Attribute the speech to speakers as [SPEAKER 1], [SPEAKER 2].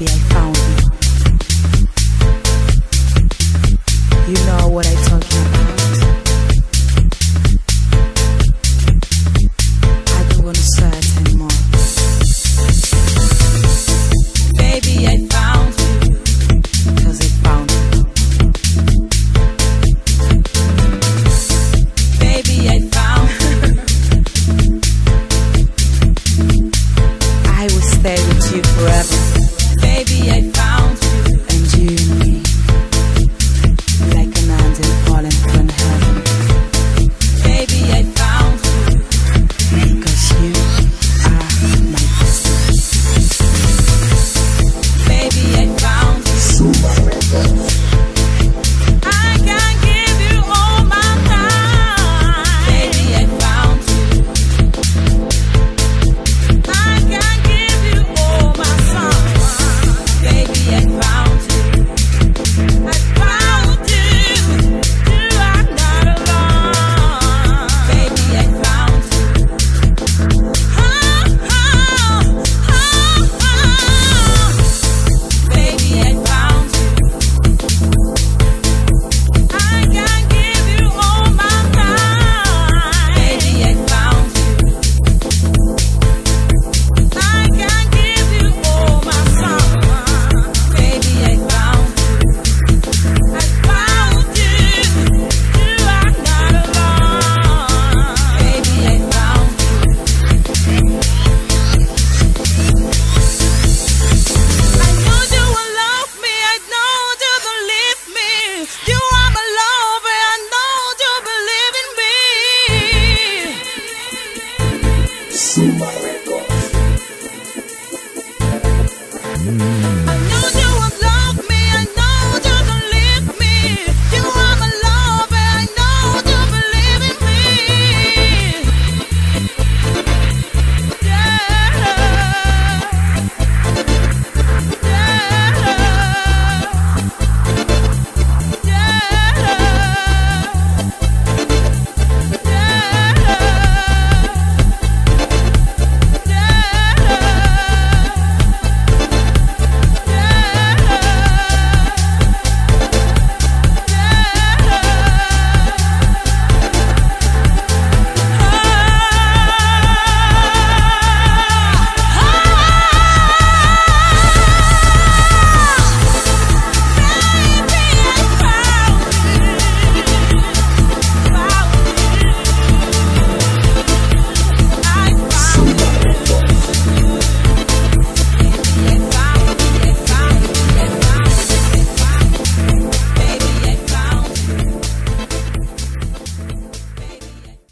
[SPEAKER 1] limpia y Super Records. Mm.